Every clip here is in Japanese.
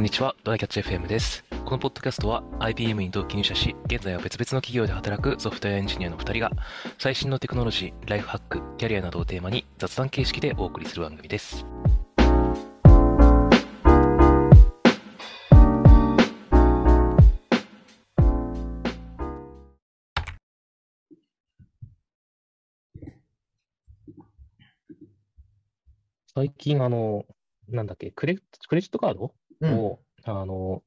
こんにちは、ドライキャッチ FM です。このポッドキャストは IBM に同期入社し、現在は別々の企業で働くソフトウェアエンジニアの2人が、最新のテクノロジー、ライフハック、キャリアなどをテーマに雑談形式でお送りする番組です。最近、あの、なんだっけ、クレ、クレジットカード？うん。を、あの、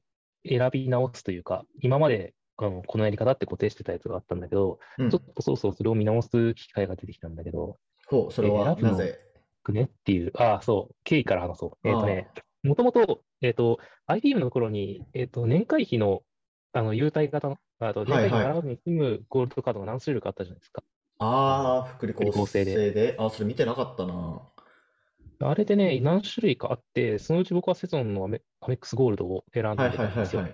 選び直すというか、今まで、あの、このやり方って固定してたやつがあったんだけど、うんちょっとそろそろそれを見直す機会が出てきたんだけど、ほう、それはなぜ？くねっていう、ああ、そう、経緯から話そう。えっとね、もともと、えっと、IBM の頃に、えっと、年会費の、あの、優待型の、あと、年会費払わずに済むゴールドカードが何種類かあったじゃないですか。ああ、福利厚福利厚生で生で。あ、それ見てなかったな。あれでね、何種類かあって、そのうち僕はセゾンのアメ、ックスゴールドを選んでたんですよ。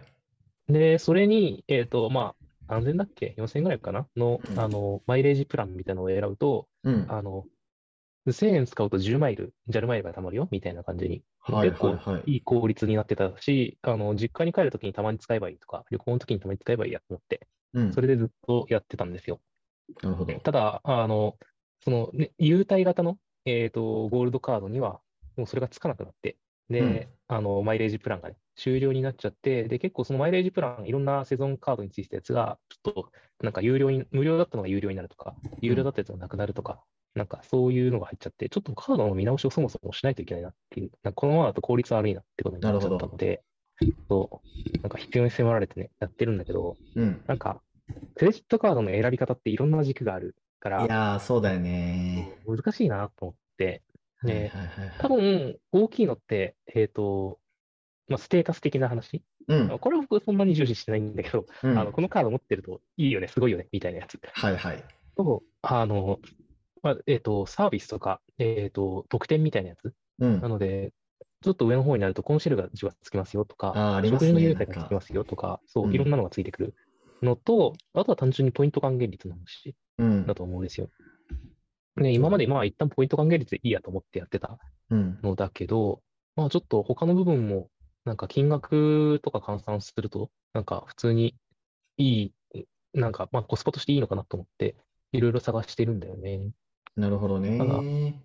で、それに、えっと、まあ、何千だっけ ?4000 円ぐらいかな？の、うんあの、マイレージプランみたいなのを選ぶと、うん。あの、1000円使うと10マイル、JAL マイルが貯まるよ、みたいな感じに。はい結構はいはい。効率になってたし、あの、実家に帰るときにたまに使えばいいとか、旅行のときにたまに使えばいいやと思って、うん。それでずっとやってたんですよ。なるほど。ただ、あの、その、ね、優待型の、えっと、ゴールドカードには、もうそれがつかなくなって、で、あの、マイレージプランがね、終了になっちゃって、で、結構そのマイレージプラン、いろんなセゾンカードについてたやつが、ちょっと、なんか有料に、無料だったのが有料になるとか、有料だったやつがなくなるとか、なんかそういうのが入っちゃって、ちょっとカードの見直しをそもそもしないといけないなっていう、なんかこのままだと効率悪いなってことになっちゃったので、そう、なんか必要に迫られてね、やってるんだけど、うん。なんか、クレジットカードの選び方っていろんな軸があるから、いやー、そうだよね。難しいなと思って、はいはいね、はいはい。多分、大きいのって、えっと、まあ、ステータス的な話。うん。これは僕そんなに重視してないんだけど、うんあの、このカード持ってるといいよね、すごいよね、みたいなやつ。はいはい。と、あの、まあ、えっと、サービスとか、えっと、特典みたいなやつ。うんな。ので、ちょっと上の方になると、コンシェルがジがつきますよとか、あーありますね食事の優待がつきますよとか、そうう、んいろんなのがついてくるのと、あとは単純にポイント還元率の話うんだ。と思うんですよ。ね、今までまあ一旦ポイント還元率でいいやと思ってやってたうん。のだけど、まあちょっと他の部分も、なんか金額とか換算すると、なんか普通にいい、なんかまあコスパとしていいのかなと思って、いろいろ探してるんだよね。なるほどただね。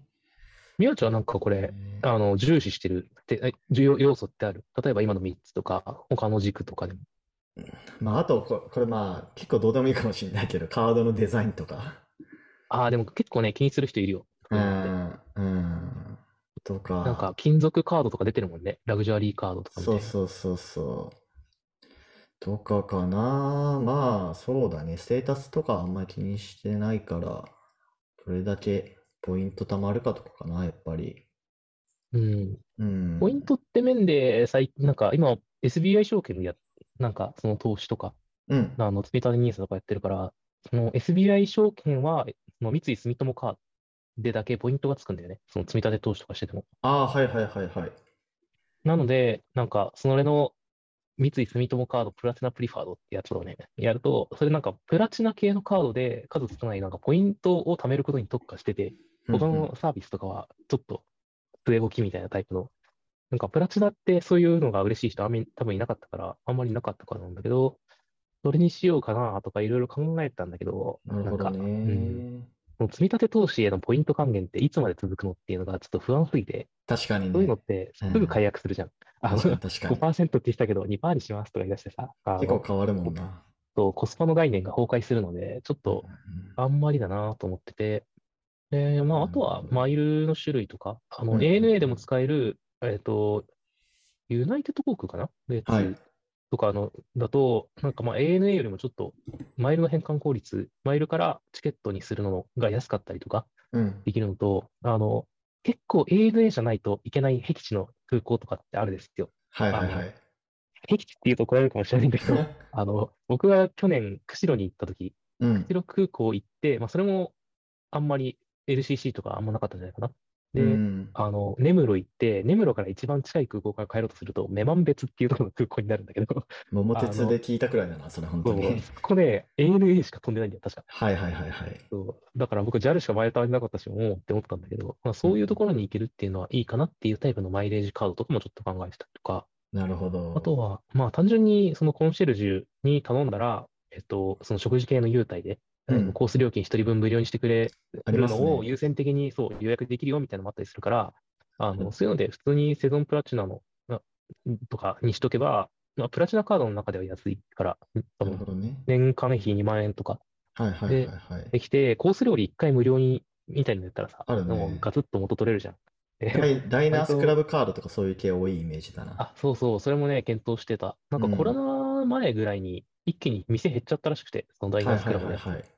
宮地はなんかこれ、あの、重視してるって、え重要要素ってある例えば今の3つとか、他の軸とかでも。まあ、あとこ、これまあ、結構どうでもいいかもしれないけど、カードのデザインとか。ああ、でも結構ね、気にする人いるよ。うん。うん。とか。なんか金属カードとか出てるもんね。ラグジュアリーカードとかそうな。そうそうそう。とかかな。まあ、そうだね。ステータスとかあんまり気にしてないから、どれだけポイント貯まるかとかかな、やっぱり。うん。うん。ポイントって面で、最近、なんか今、SBI 証券でや、なんかその投資とか、うん。あの、積立 NISA とかやってるから、その SBI 証券は、その三井住友カードでだけポイントがつくんだよね。その積立投資とかしてても。ああ、はいはいはいはい。なので、なんか、それの三井住友カードプラチナプリファードってやつをね、やると、それなんかプラチナ系のカードで数少ないなんかポイントを貯めることに特化してて、他のサービスとかはちょっと据え置きみたいなタイプの、なんかプラチナってそういうのが嬉しい人あんまり多分いなかったから、あんまりなかったからなんだけど、それにしようかなとかいろいろ考えたんだけど、なるほどなん。か、う積み立て投資へのポイント還元っていつまで続くのっていうのがちょっと不安すぎて、確かにそういうのね。ってすぐ解約するじゃん。あの確かに。確かに。5%って言ってたけど2%にしますとか言い出してさ、結構変わるもんな。そうコスパの概念が崩壊するので、ちょっとうんあんまりだなと思ってて、で、まあ、あとはマイルの種類とか、あの、うん ANA でも使える、えっと、ユナイテッド航空かな？はいとかの、だと、なんかまあ ANA よりもちょっと、マイルの変換効率、マイルからチケットにするのが安かったりとかうん。できるのと、あの、結構 ANA じゃないといけない僻地の空港とかってあるですよ。はいはいはい。僻地っていうと怒られるかもしれないんだけど、あの、僕が去年、釧路に行った時、うん。釧路空港行って、まあ、それもあんまり LCC とかあんまなかったんじゃないかな。で、うん。あの、根室行って、根室から一番近い空港から帰ろうとすると、女満別っていうところの空港になるんだけど、桃鉄で聞いたくらいだな、それ本当に。そこで ANA しか飛んでないんだよ、確か。はいはいはいはい。そうだから僕 JAL しかマイル足りなかったし、もうって思ったんだけど、まあ、そういうところに行けるっていうのはいいかなっていうタイプのマイレージカードとかもちょっと考えてたりとか、なるほど。あとは、まあ単純にそのコンシェルジュに頼んだら、えっと、その食事系の優待で、うんコース料金一人分無料にしてくれる。のを優先的にそう予約できるよみたいなのもあったりするから、あうんの、そういうので普通にセゾンプラチナの、あとかにしとけば、まあ、プラチナカードの中では安いから、多分なるほどね。年間費2万円とかはいはいはいはい。できて、コース料理1回無料に、みたいなのやったらさ、ねガツッと元取れるじゃん。でダイダイナースクラブカードとかそういう系多いイメージだな。あ、そうそう、それもね、検討してた。なんかうんコロナ前ぐらいに一気に店減っちゃったらしくて、そのダイナースクラブのやつ。はいはいはい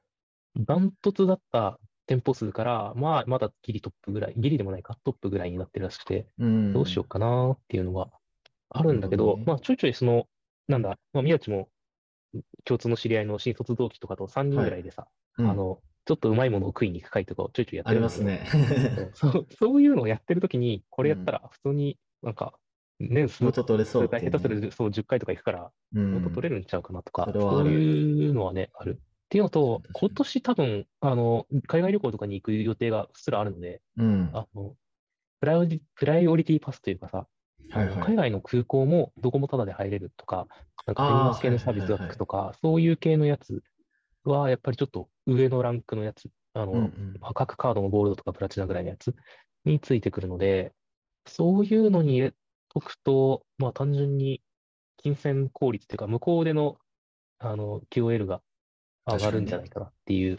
ダントツだった店舗数から、まあ、まだギリトップぐらい、ギリでもないか、トップぐらいになってるらしくて、うん。どうしようかなっていうのはあるんだけど、どね。まあ、ちょいちょいその、なんだ、まあ、宮地も共通の知り合いの新卒同期とかと3人ぐらいでさ、うん。あの、ちょっとうまいものを食いに行く会とかをちょいちょいやってありるんだけどますね。そう、そういうのをやってるときに、これやったら普通になんか、年数元取れそうね。下手するとそう10回とか行くから、うん。元取れるんちゃうかなとか、そそういうのはね、ある。っていうのと、確かに今年多分、あの、海外旅行とかに行く予定がすらあるので、うん。あの、プライオリプライオリティパスというかさ、はいはい。海外の空港もどこもタダで入れるとか、なんか手荷物系のサービスがつくとか、そういう系のやつは、やっぱりちょっと上のランクのやつ、あの、うんうん。まあ各カードのゴールドとかプラチナぐらいのやつについてくるので、そういうのに入れとくと、まあ単純に金銭効率というか、向こうでの、あの、QOL が上がるんじゃないかなっていう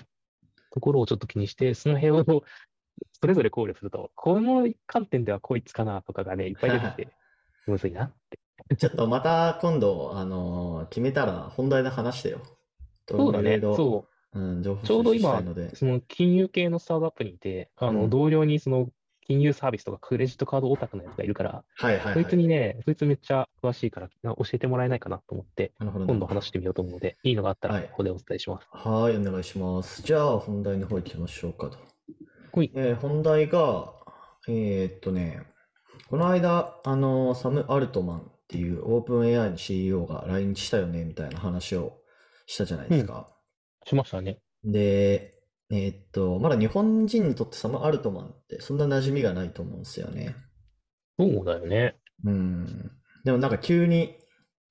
ところをちょっと気にして、その辺を それぞれ考慮すると、この観点ではこいつかなとかがね、いっぱい出てきて、むずいなって。ちょっとまた今度、あのー決めたら本題で話してよ。そうだね。そう。うん、情報ちょうど今。その金融系のスタートアップにいて、あの、うん同僚にその金融サービスとかクレジットカードオタクのやつがいるから、そいはいはいはい。つにね、そいつめっちゃ詳しいから教えてもらえないかなと思って、なるほど今度話してみようと思うので、いいのがあったらはいここでお伝えします。はい、お願いします。じゃあ、本題の方行きましょうかと。ほい。えー本題が、えーっとね、この間、あの、サム・アルトマンっていうオープン AI の CEO が来日したよね、みたいな話をしたじゃないですか。しましたね。で、えーっと、まだ日本人にとってサム・アルトマンってそんな馴染みがないと思うんですよね。そうだよね。うん。でもなんか急に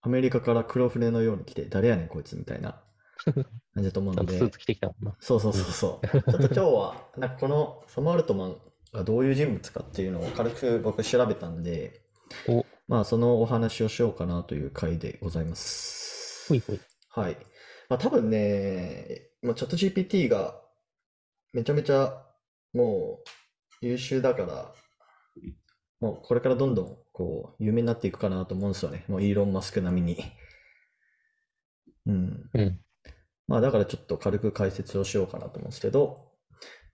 アメリカから黒船のように来て、誰やねんこいつみたいな 感じだと思うのでちゃんとスーツ着てきたもんな。そうそうそうそう。ちょっと今日は、なんかこのサム・アルトマンがどういう人物かっていうのを軽く僕調べたんで、お、まあそのお話をしようかなという回でございます。ほいほい。はい。まあ多分ね、まあ、チャット GPT がめちゃめちゃもう優秀だから、もうこれからどんどんこう有名になっていくかなと思うんですよね。もうイーロン・マスク並みに。うん。うん。まあだからちょっと軽く解説をしようかなと思うんですけど、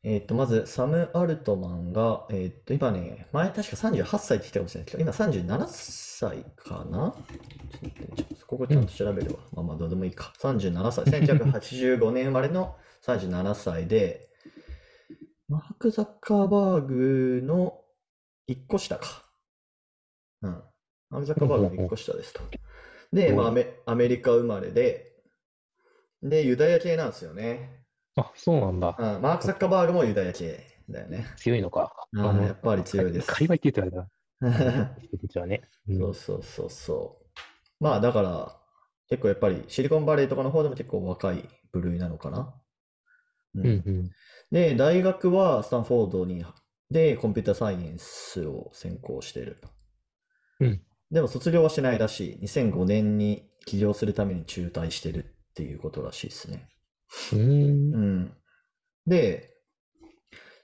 えっと、まず、サム・アルトマンが、えっと、今ね、前確か38歳って言ってたかもしれないけど、今37歳かな？ちょっと待ってねちょっとここちゃんと調べるわ。まあまあどうでもいいか。37歳。1985年生まれの37歳で、マーク・ザッカーバーグの1個下か。うん。マーク・ザッカーバーグの1個下ですと。で、まあアメ、アメリカ生まれで、で、ユダヤ系なんですよね。あ、そうなんだ。うん、マーク・ザッカーバーグもユダヤ系だよね。強いのか。あーやっぱり強いです界隈って言ってたらね。うんそうそうそうそう。まあだから、結構やっぱりシリコンバレーとかの方でも結構若い部類なのかな。ううんうん。で、大学はスタンフォードに、で、コンピュータサイエンスを専攻してる。うん。でも卒業はしてないらしい。2005年に起業するために中退してるっていうことらしいですね。うーん。うん。で、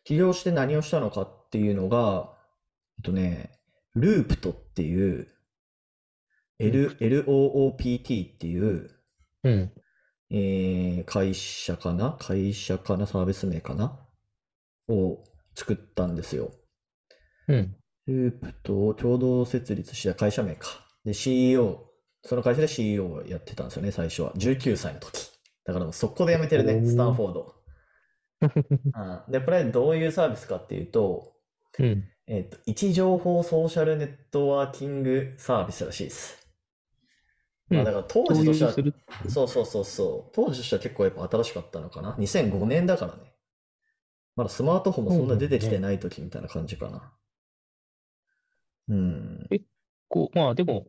起業して何をしたのかっていうのが、えっとね、ループトっていう、L、LOOPT っていう、うん。えー会社かな？会社かな？サービス名かな？を作ったんですよ。うん。ループと共同設立した会社名か。で、CEO、その会社で CEO をやってたんですよね、最初は。19歳の時。だからもう速攻で辞めてるね、スタンフォード。うんで、これどういうサービスかっていうと、うん。えっと、位置情報ソーシャルネットワーキングサービスらしいです。まあ、だから当時としてはそうそうそうそう。当時としては結構やっぱ新しかったのかな？2005年だからね。まだスマートフォンもそんな出てきてない時みたいな感じかな。うん。こう、まあでも、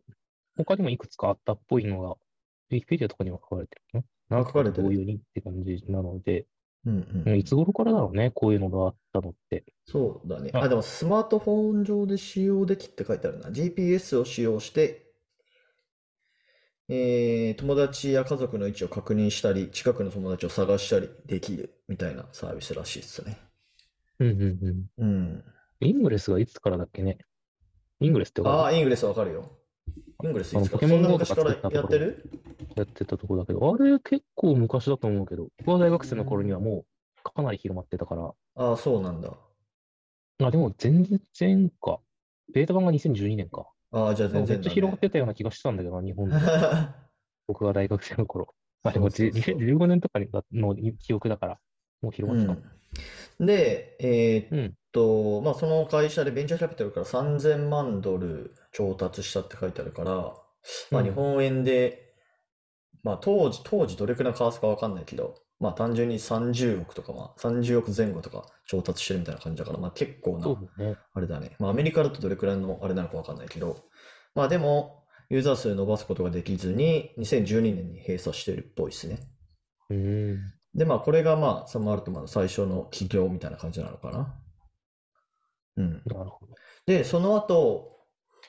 他にもいくつかあったっぽいのが、ウィキペディアとかには書かれてるのなん書かれてる同様にって感じなので、うんもう。うんいつ頃からだろうね、こういうのがあったのって。そうだね。ああ、でもスマートフォン上で使用できって書いてあるな。GPS を使用して、えー友達や家族の位置を確認したり、近くの友達を探したりできるみたいなサービスらしいっすね。うんうんうん。うん。イングレスがいつからだっけね？イングレスってああ、イングレスわかるよ。イングレスいつか。あのポケモンそんな GO とか昔から作ったところやってる？るやってたとこだけど、あれ結構昔だと思うけど、僕は大学生の頃にはもうかなり広まってたから、ああ、そうなんだ。あ、でも全然か。ベータ版が2012年か。ああ、じゃあ全めっ然だちゃ広がっね。てたような気がしてたんだけどな、日本で。僕が大学生の頃。あ、でもそうそうそう2015年とかの記憶だから、もう広まってた。うん。で、えーっうん。と、まあ、その会社でベンチャーキャピタルから3000万ドル調達したって書いてあるから、まあ、うん日本円で、まあ、当時、当時どれくらいの為替かわかんないけど、まあ、単純に30億とか、まあ、30億前後とか調達してるみたいな感じだから、まあ、結構な。あれだね。まあ、アメリカだとどれくらいのあれなのかわかんないけど、まあ、でも、ユーザー数伸ばすことができずに、2012年に閉鎖してるっぽいですね。で、まあ、これがまあ、サム・アルトマンの最初の起業みたいな感じなのかな。うん。なるほど。で、その後、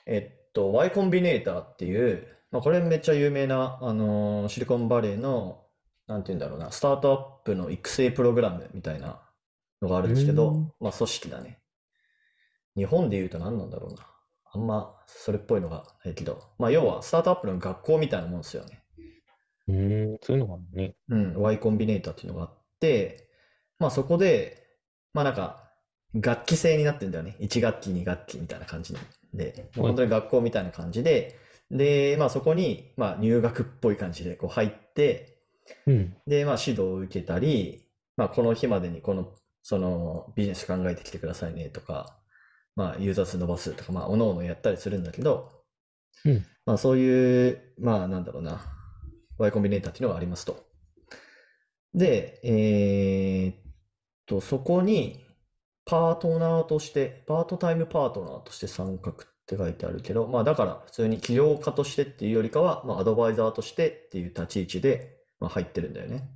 えっと、Y コンビネーターっていう、まあ、これめっちゃ有名な、あのーシリコンバレーの、なんて言うんだろうな、スタートアップの育成プログラムみたいなのがあるんですけどうん、まあ、組織だね。日本で言うと何なんだろうな。あんまそれっぽいのがないけど、まあ、要はスタートアップの学校みたいなもんですよね。うーん、そういうのがあるね。うん、Y コンビネーターっていうのがあって、まあそこで、まあなんか、楽器制になってんだよね。1学期、2学期みたいな感じで、本当に学校みたいな感じで、で、まあそこに、まあ入学っぽい感じでこう入って、うん。で、まあ指導を受けたり、まあこの日までにこの、そのビジネス考えてきてくださいねとか、まあユーザー数伸ばすとか、まあ各々やったりするんだけど、うんまあそういう、まあなんだろうな、Y コンビネーターっていうのがありますと。で、えーっと、そこにパートナーとして、パートタイムパートナーとして参画って書いてあるけど、まあだから普通に起業家としてっていうよりかは、まあアドバイザーとしてっていう立ち位置で、まあ、入ってるんだよね。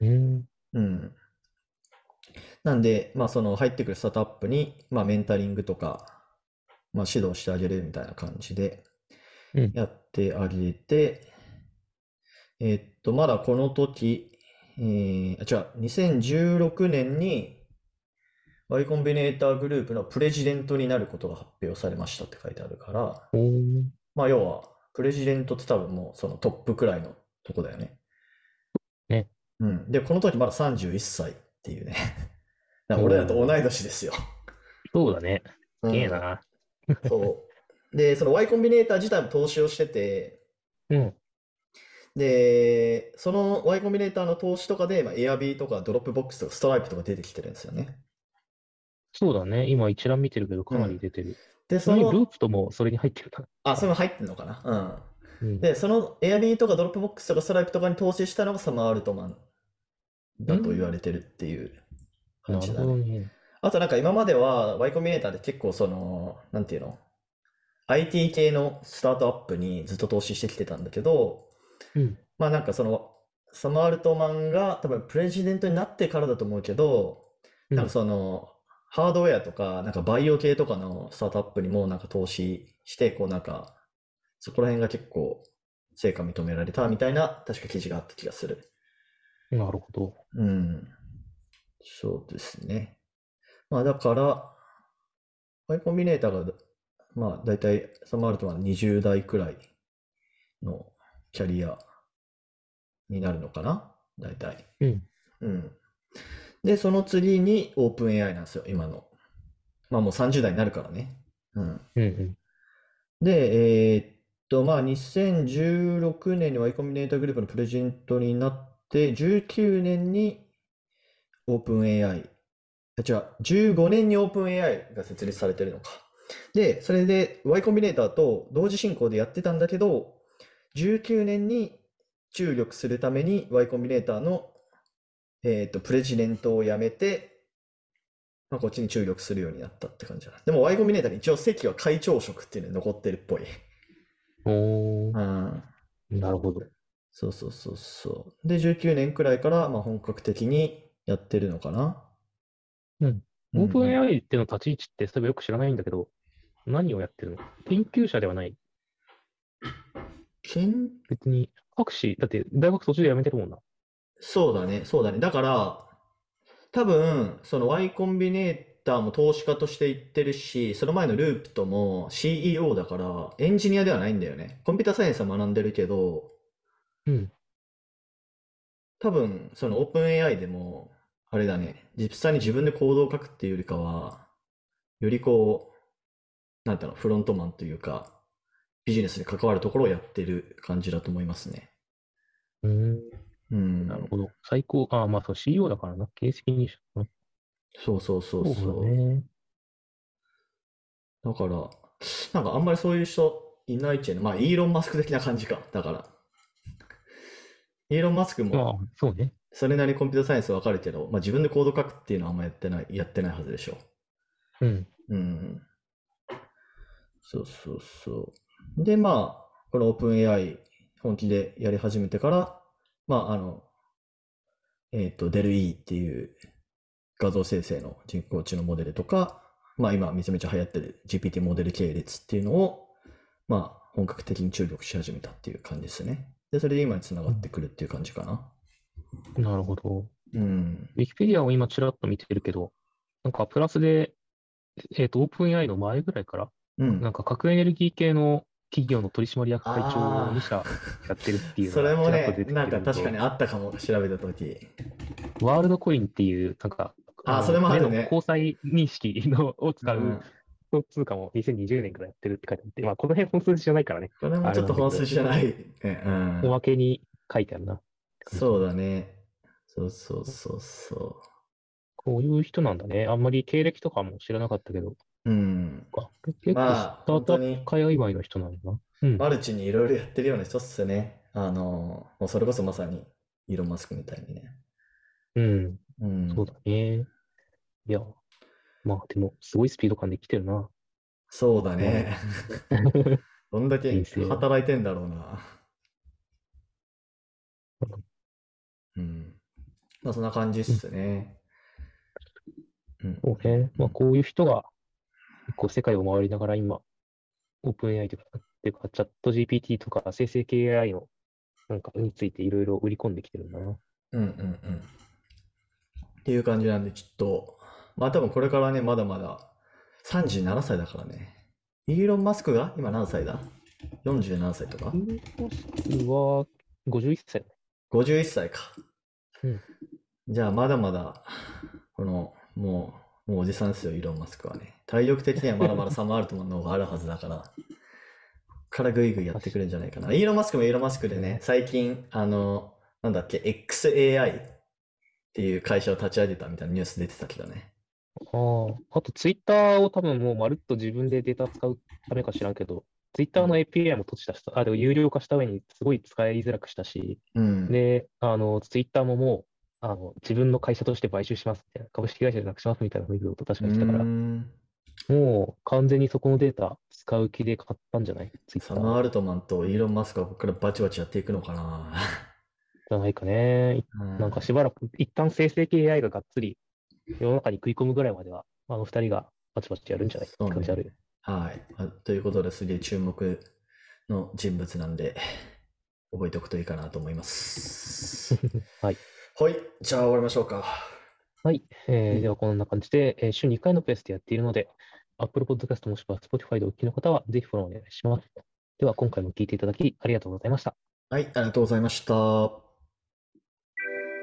うーん。うん。なんで、まあその入ってくるスタートアップに、まあメンタリングとか、まあ指導してあげるみたいな感じでうんやってあげて、えーっと、まだこの時、えー、あ、違う、2016年に Y コンビネーターグループのプレジデントになることが発表されましたって書いてあるから、まあ要は、プレジデントって多分もうそのトップくらいのとこだよね。ね。うん。で、この時まだ31歳っていうね。だから俺らと同い年ですよ。そうだね。すげえうんな。そう。で、その Y コンビネーター自体も投資をしてて、うん。で、その Y コンビネーターの投資とかで、まあ、Airb とかドロップボックスとかストライプとか出てきてるんですよね。そうだね。今一覧見てるけど、かなり出てる。で、ちなその、 Loopt もそれに入ってるな。あ、それも入ってんのかな。うん。うん。で、その Airb とかドロップボックスとかストライプとかに投資したのがサム・アルトマンだと言われてるっていうなる感じだね。ほどね。あとなんか今までは Y コンビネーターで結構その、なんていうの ?IT 系のスタートアップにずっと投資してきてたんだけど、うん。まあなんかその、サム・アルトマンが多分プレジデントになってからだと思うけど、うんなんかその、ハードウェアとか、なんかバイオ系とかのスタートアップにもなんか投資して、こうなんか、そこら辺が結構成果認められたみたいな、確か記事があった気がする。なるほど。うん。そうですね。まあだから、Y コンビネーターが、まあ大体サム・アルトマン20代くらいのキャリアになるのかな？大体。うん。うん。で、その次に OpenAI なんですよ、今の。まあもう30代になるからね。うん。うんうん。で、えーっと、まあ、2016年に Y コンビネーターグループのプレジデントになって、19年に OpenAI、あ、違う、15年に OpenAI が設立されてるのか。で、それで Y コンビネーターと同時進行でやってたんだけど、19年に注力するために Y コンビネーターの、えっと、プレジデントを辞めて、まあ、こっちに注力するようになったって感じだな。でも Y コンビネーターに一応席は会長職っていうのが残ってるっぽい。おー、うん。なるほど。そうそうそうそう。で、19年くらいから、まあ、本格的にやってるのかな。うん。うんオープン AI っての立ち位置って、そういえばよく知らないんだけど、何をやってるの？研究者ではない。けん別に、博士、だって大学途中で辞めてるもんな。そうだね、そうだね。だから、多分、その Y コンビネーターも投資家として行ってるし、その前のループとも CEO だから、エンジニアではないんだよね。コンピューターサイエンスは学んでるけど、うん。多分、その OpenAI でも、あれだね、実際に自分でコードを書くっていうよりかは、よりこう、なんていうの、フロントマンというか、ビジネスに関わるところをやってる感じだと思いますね。うーん。うん。なるほど。最高。ああ、まあそう、CEO だからな。経営責任者かな。そうそうそうそうそう。だね。だから、なんかあんまりそういう人いないっちゃうね。まあ、イーロン・マスク的な感じか。だから。イーロン・マスクまあも、、そうね。それなりにコンピューターサイエンスわかるけど、まあ自分でコード書くっていうのはあんまやってない、やってないはずでしょ。うん。うん。そうそうそう。で、まあ、この OpenAI 本気でやり始めてから、まあ、あの、えっと、DELE っていう画像生成の人工知能モデルとか、まあ今めちゃめちゃ流行ってる GPT モデル系列っていうのを、まあ本格的に注力し始めたっていう感じですね。で、それで今につながってくるっていう感じかな。なるほど。うん。ウィキペディアを今ちらっと見てるけど、なんかプラスで、えっと、オープン AI の前ぐらいから、うん。なんか核エネルギー系の企業の取締役会長を2社やってるっていうそれもねなんか確かにあったかも、調べたとき。ワールドコインっていう、なんか、のあそれもあるね交際認識のを使ううん通貨も2020年からやってるって書いてあって、まあこの辺本数じゃないからね、これもちょっと本筋じゃない。ねうんおまけに書いてあるな。そうだね。そうそうそうそこういう人なんだね。あんまり経歴とかも知らなかったけど、う。うん。か結構まあスタートアップ界隈の人なんだな。うん。マルチにいろいろやってるような人っすね。あの、もうそれこそまさにイーロン・マスクみたいにね。うん。うん。そうだね。いや、まあでも、すごいスピード感で来てるな。そうだね。どんだけ働いてんだろうな。うん。まあそんな感じっすね。うん。そうね。まあこういう人が、結構世界を回りながら今、オープン AI とか、っていうか、チャット GPT とか生成系 AI の、なんかについていろいろ売り込んできてるんだな。うんうんうん。っていう感じなんで、ちょっと、まあ多分これからね、まだまだ37歳だからね。イーロン・マスクが？今何歳だ ?47 歳とか？イーロンマスクは51歳だね。?51 歳か。うんじゃあまだまだ、この、もう、もうおじさんですよ、イーロン・マスクはね。体力的にはまだまだサム・アルトマンの方があるはずだから、からぐいぐいやってくるんじゃないかな。イーロン・マスクもイーロン・マスクでね、最近、あの、なんだっけ、XAI っていう会社を立ち上げたみたいなニュース出てたけどね。ああ、あとツイッターを多分もうまるっと自分でデータ使うためか知らんけど、ツイッターの API も閉じたし、あ、でも有料化した上にすごい使いづらくしたし、うん。で、あの、ツイッターももう、あの、自分の会社として買収しますみたいな、株式会社でなくしますみたいな雰囲気と確かに言ってたから、もう完全にそこのデータ使う気で買ったんじゃない？ツイッタサム・アールトマンとイーロン・マスクはここからバチバチやっていくのかな。じゃないかね。うんなんかしばらく、一旦生成系 AI ががっつり世の中に食い込むぐらいまでは、あの二人がバチバチやるんじゃない？ってそうね感じあるよ。はい。あということですげえ注目の人物なんで、覚えておくといいかなと思います。はい。はい。じゃあ終わりましょうか。はい。えーうんでは、こんな感じで、えー週2回のペースでやっているので、Apple Podcast もしくは Spotify でお聞きの方は、ぜひフォローお願いします。では、今回も聞いていただき、ありがとうございました。はい。ありがとうございました。